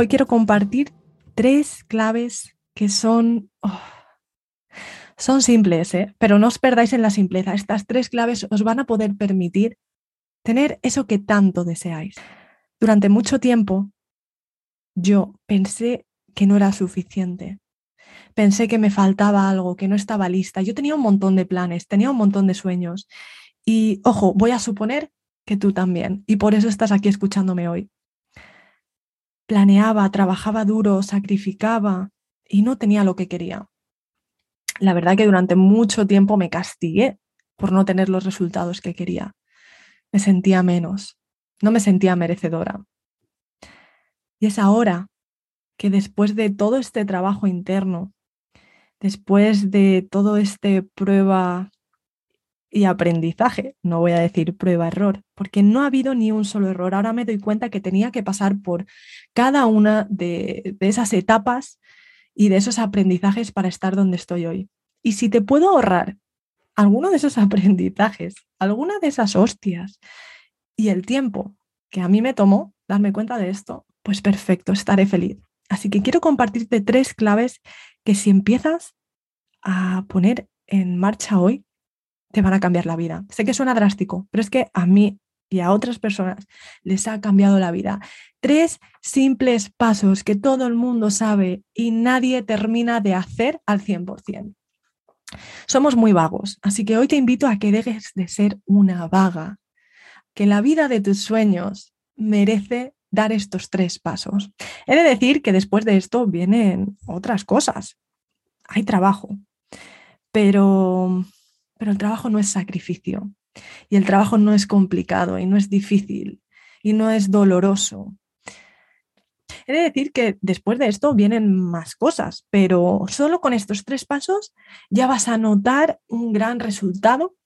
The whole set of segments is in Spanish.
Hoy quiero compartir tres claves que son... Oh, son simples, ¿eh? pero no os perdáis en la simpleza. Estas tres claves os van a poder permitir tener eso que tanto deseáis. Durante mucho tiempo yo pensé que no era suficiente. Pensé que me faltaba algo, que no estaba lista. Yo tenía un montón de planes, tenía un montón de sueños. Y ojo, voy a suponer que tú también. Y por eso estás aquí escuchándome hoy planeaba, trabajaba duro, sacrificaba y no tenía lo que quería. La verdad que durante mucho tiempo me castigué por no tener los resultados que quería. Me sentía menos, no me sentía merecedora. Y es ahora que después de todo este trabajo interno, después de todo este prueba y aprendizaje, no voy a decir prueba-error, porque no ha habido ni un solo error. Ahora me doy cuenta que tenía que pasar por cada una de, esas etapas y de esos aprendizajes para estar donde estoy hoy. Y si te puedo ahorrar alguno de esos aprendizajes, alguna de esas hostias y el tiempo que a mí me tomó darme cuenta de esto, pues perfecto, estaré feliz. Así que quiero compartirte tres claves que si empiezas a poner en marcha hoy, te van a cambiar la vida. Sé que suena drástico, pero es que a mí y a otras personas les ha cambiado la vida. Tres simples pasos que todo el mundo sabe y nadie termina de hacer al 100%. Somos muy vagos, así que hoy te invito a que dejes de ser una vaga, que la vida de tus sueños merece dar estos tres pasos. He de decir que después de esto vienen otras cosas. Hay trabajo, pero pero el trabajo no es sacrificio y el trabajo no es complicado y no es difícil y no es doloroso. He de decir que después de esto vienen más cosas, pero solo con estos tres pasos ya vas a notar un gran resultado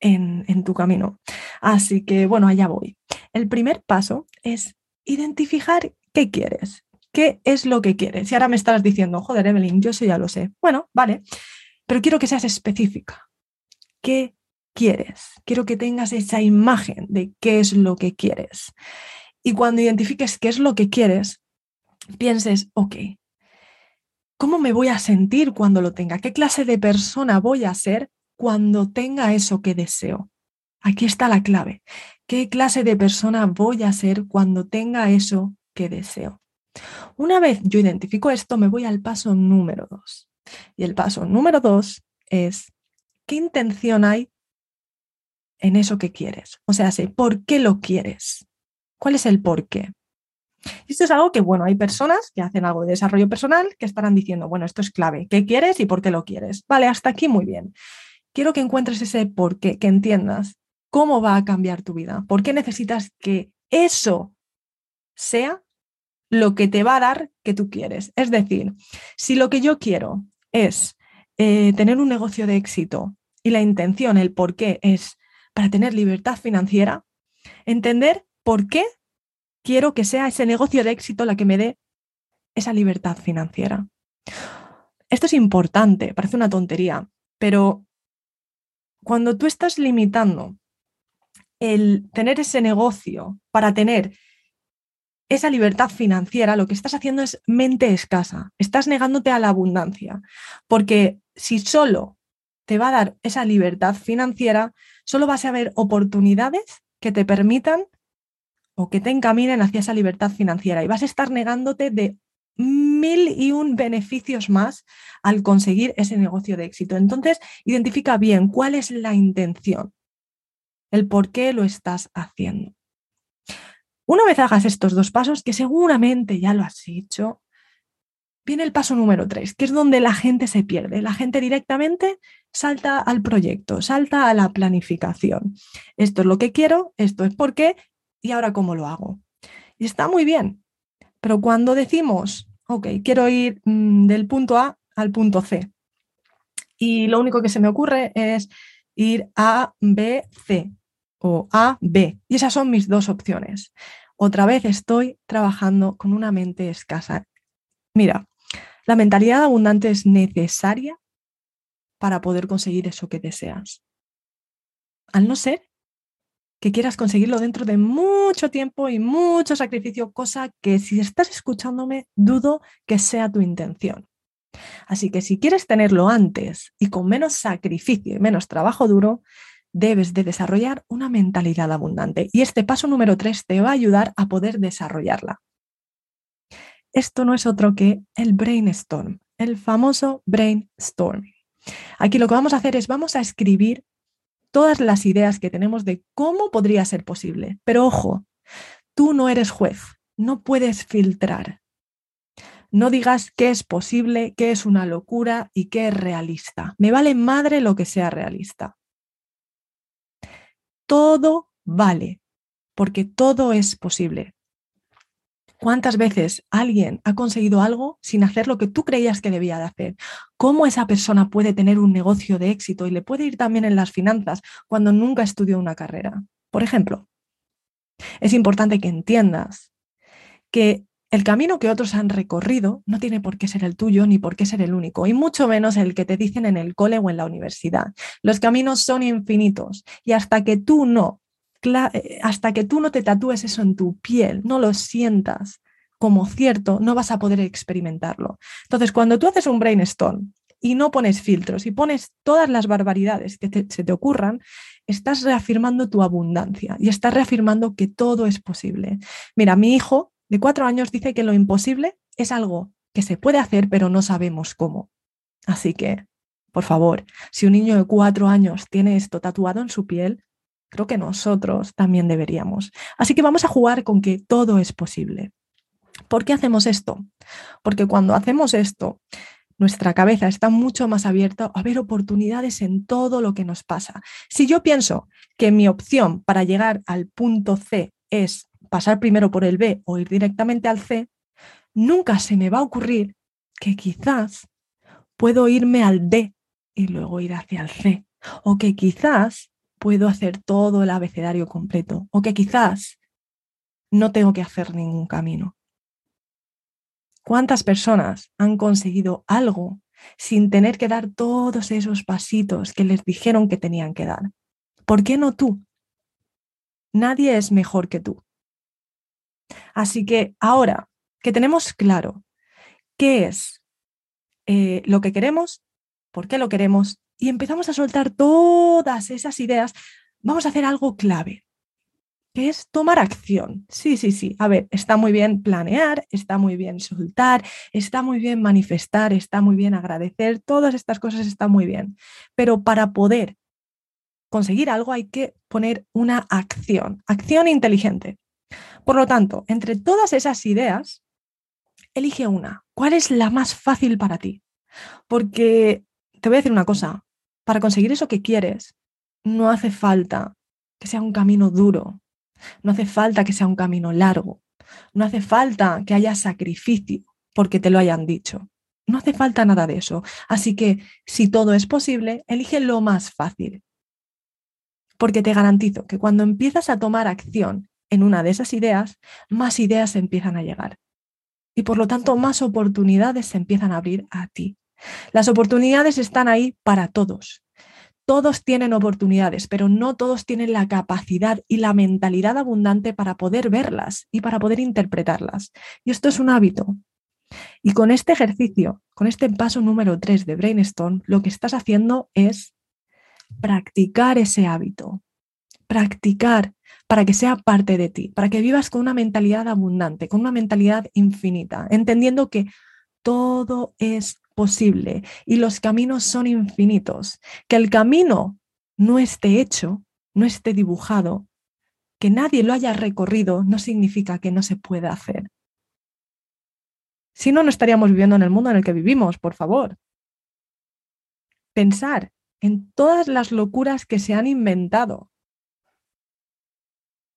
en, en tu camino. Así que bueno, allá voy. El primer paso es identificar qué quieres, qué es lo que quieres. Y ahora me estás diciendo, joder, Evelyn, yo eso ya lo sé. Bueno, vale, pero quiero que seas específica qué quieres. Quiero que tengas esa imagen de qué es lo que quieres. Y cuando identifiques qué es lo que quieres, pienses, ok, ¿cómo me voy a sentir cuando lo tenga? ¿Qué clase de persona voy a ser cuando tenga eso que deseo? Aquí está la clave. ¿Qué clase de persona voy a ser cuando tenga eso que deseo? Una vez yo identifico esto, me voy al paso número dos. Y el paso número dos es ¿qué intención hay en eso que quieres? O sea, ¿por qué lo quieres? ¿Cuál es el por qué? Esto es algo que, bueno, hay personas que hacen algo de desarrollo personal que estarán diciendo, bueno, esto es clave, ¿qué quieres y por qué lo quieres? Vale, hasta aquí muy bien. Quiero que encuentres ese por qué, que entiendas cómo va a cambiar tu vida, por qué necesitas que eso sea lo que te va a dar que tú quieres. Es decir, si lo que yo quiero es eh, tener un negocio de éxito y la intención, el por qué es para tener libertad financiera, entender por qué quiero que sea ese negocio de éxito la que me dé esa libertad financiera. Esto es importante, parece una tontería, pero cuando tú estás limitando el tener ese negocio para tener esa libertad financiera, lo que estás haciendo es mente escasa, estás negándote a la abundancia, porque si solo te va a dar esa libertad financiera, solo vas a ver oportunidades que te permitan o que te encaminen hacia esa libertad financiera y vas a estar negándote de mil y un beneficios más al conseguir ese negocio de éxito. Entonces, identifica bien cuál es la intención, el por qué lo estás haciendo. Una vez hagas estos dos pasos, que seguramente ya lo has hecho, viene el paso número tres, que es donde la gente se pierde. La gente directamente salta al proyecto, salta a la planificación. Esto es lo que quiero, esto es por qué y ahora cómo lo hago. Y está muy bien, pero cuando decimos, ok, quiero ir mm, del punto A al punto C, y lo único que se me ocurre es ir a B, C o A, B. Y esas son mis dos opciones. Otra vez estoy trabajando con una mente escasa. Mira, la mentalidad abundante es necesaria para poder conseguir eso que deseas. Al no ser que quieras conseguirlo dentro de mucho tiempo y mucho sacrificio, cosa que si estás escuchándome, dudo que sea tu intención. Así que si quieres tenerlo antes y con menos sacrificio y menos trabajo duro, debes de desarrollar una mentalidad abundante. Y este paso número tres te va a ayudar a poder desarrollarla. Esto no es otro que el brainstorm, el famoso brainstorm. Aquí lo que vamos a hacer es vamos a escribir todas las ideas que tenemos de cómo podría ser posible. Pero ojo, tú no eres juez, no puedes filtrar. No digas qué es posible, qué es una locura y qué es realista. Me vale madre lo que sea realista. Todo vale, porque todo es posible. ¿Cuántas veces alguien ha conseguido algo sin hacer lo que tú creías que debía de hacer? ¿Cómo esa persona puede tener un negocio de éxito y le puede ir también en las finanzas cuando nunca estudió una carrera? Por ejemplo, es importante que entiendas que el camino que otros han recorrido no tiene por qué ser el tuyo ni por qué ser el único, y mucho menos el que te dicen en el cole o en la universidad. Los caminos son infinitos y hasta que tú no hasta que tú no te tatúes eso en tu piel, no lo sientas como cierto, no vas a poder experimentarlo. Entonces, cuando tú haces un brainstorm y no pones filtros y pones todas las barbaridades que se te ocurran, estás reafirmando tu abundancia y estás reafirmando que todo es posible. Mira, mi hijo de cuatro años dice que lo imposible es algo que se puede hacer, pero no sabemos cómo. Así que, por favor, si un niño de cuatro años tiene esto tatuado en su piel, creo que nosotros también deberíamos. Así que vamos a jugar con que todo es posible. ¿Por qué hacemos esto? Porque cuando hacemos esto, nuestra cabeza está mucho más abierta a ver oportunidades en todo lo que nos pasa. Si yo pienso que mi opción para llegar al punto C es pasar primero por el B o ir directamente al C, nunca se me va a ocurrir que quizás puedo irme al D y luego ir hacia el C. O que quizás puedo hacer todo el abecedario completo o que quizás no tengo que hacer ningún camino. ¿Cuántas personas han conseguido algo sin tener que dar todos esos pasitos que les dijeron que tenían que dar? ¿Por qué no tú? Nadie es mejor que tú. Así que ahora que tenemos claro qué es eh, lo que queremos, por qué lo queremos y empezamos a soltar todas esas ideas, vamos a hacer algo clave, que es tomar acción. Sí, sí, sí. A ver, está muy bien planear, está muy bien soltar, está muy bien manifestar, está muy bien agradecer, todas estas cosas están muy bien. Pero para poder conseguir algo hay que poner una acción, acción inteligente. Por lo tanto, entre todas esas ideas, elige una. ¿Cuál es la más fácil para ti? Porque te voy a decir una cosa, para conseguir eso que quieres, no hace falta que sea un camino duro, no hace falta que sea un camino largo, no hace falta que haya sacrificio porque te lo hayan dicho. No hace falta nada de eso. Así que si todo es posible, elige lo más fácil. Porque te garantizo que cuando empiezas a tomar acción en una de esas ideas, más ideas empiezan a llegar. Y por lo tanto, más oportunidades se empiezan a abrir a ti. Las oportunidades están ahí para todos. Todos tienen oportunidades, pero no todos tienen la capacidad y la mentalidad abundante para poder verlas y para poder interpretarlas. Y esto es un hábito. Y con este ejercicio, con este paso número 3 de Brainstorm, lo que estás haciendo es practicar ese hábito. Practicar, para que sea parte de ti, para que vivas con una mentalidad abundante, con una mentalidad infinita, entendiendo que todo es posible y los caminos son infinitos, que el camino no esté hecho, no esté dibujado, que nadie lo haya recorrido, no significa que no se pueda hacer. Si no, no estaríamos viviendo en el mundo en el que vivimos, por favor. Pensar en todas las locuras que se han inventado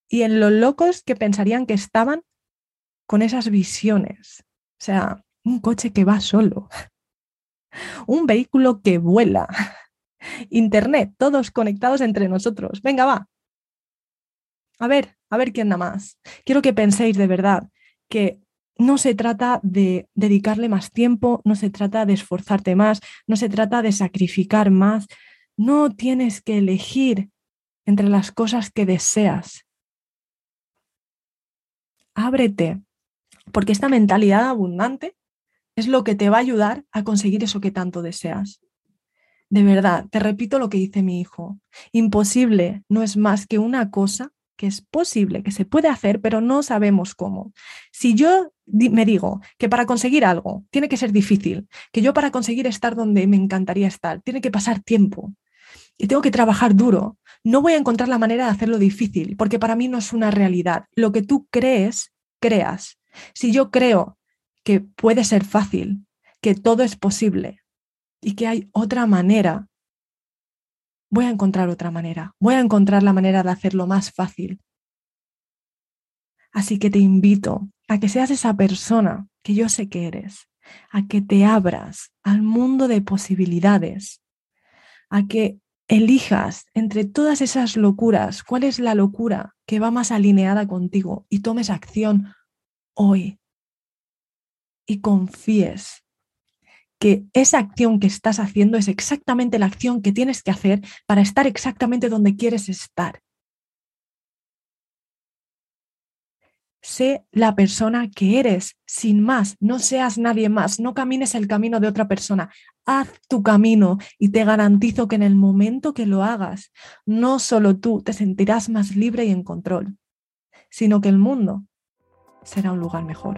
y en los locos que pensarían que estaban con esas visiones. O sea, un coche que va solo, un vehículo que vuela, Internet, todos conectados entre nosotros. Venga, va. A ver, a ver quién da más. Quiero que penséis de verdad que no se trata de dedicarle más tiempo, no se trata de esforzarte más, no se trata de sacrificar más. No tienes que elegir entre las cosas que deseas ábrete, porque esta mentalidad abundante es lo que te va a ayudar a conseguir eso que tanto deseas. De verdad, te repito lo que dice mi hijo. Imposible no es más que una cosa que es posible, que se puede hacer, pero no sabemos cómo. Si yo me digo que para conseguir algo tiene que ser difícil, que yo para conseguir estar donde me encantaría estar, tiene que pasar tiempo y tengo que trabajar duro, no voy a encontrar la manera de hacerlo difícil, porque para mí no es una realidad. Lo que tú crees, creas. Si yo creo que puede ser fácil, que todo es posible y que hay otra manera, voy a encontrar otra manera. Voy a encontrar la manera de hacerlo más fácil. Así que te invito a que seas esa persona que yo sé que eres, a que te abras al mundo de posibilidades, a que elijas entre todas esas locuras cuál es la locura que va más alineada contigo y tomes acción hoy y confíes que esa acción que estás haciendo es exactamente la acción que tienes que hacer para estar exactamente donde quieres estar. Sé la persona que eres, sin más, no seas nadie más, no camines el camino de otra persona, haz tu camino y te garantizo que en el momento que lo hagas, no solo tú te sentirás más libre y en control, sino que el mundo será un lugar mejor.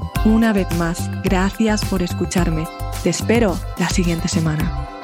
Una vez más, gracias por escucharme. Te espero la siguiente semana.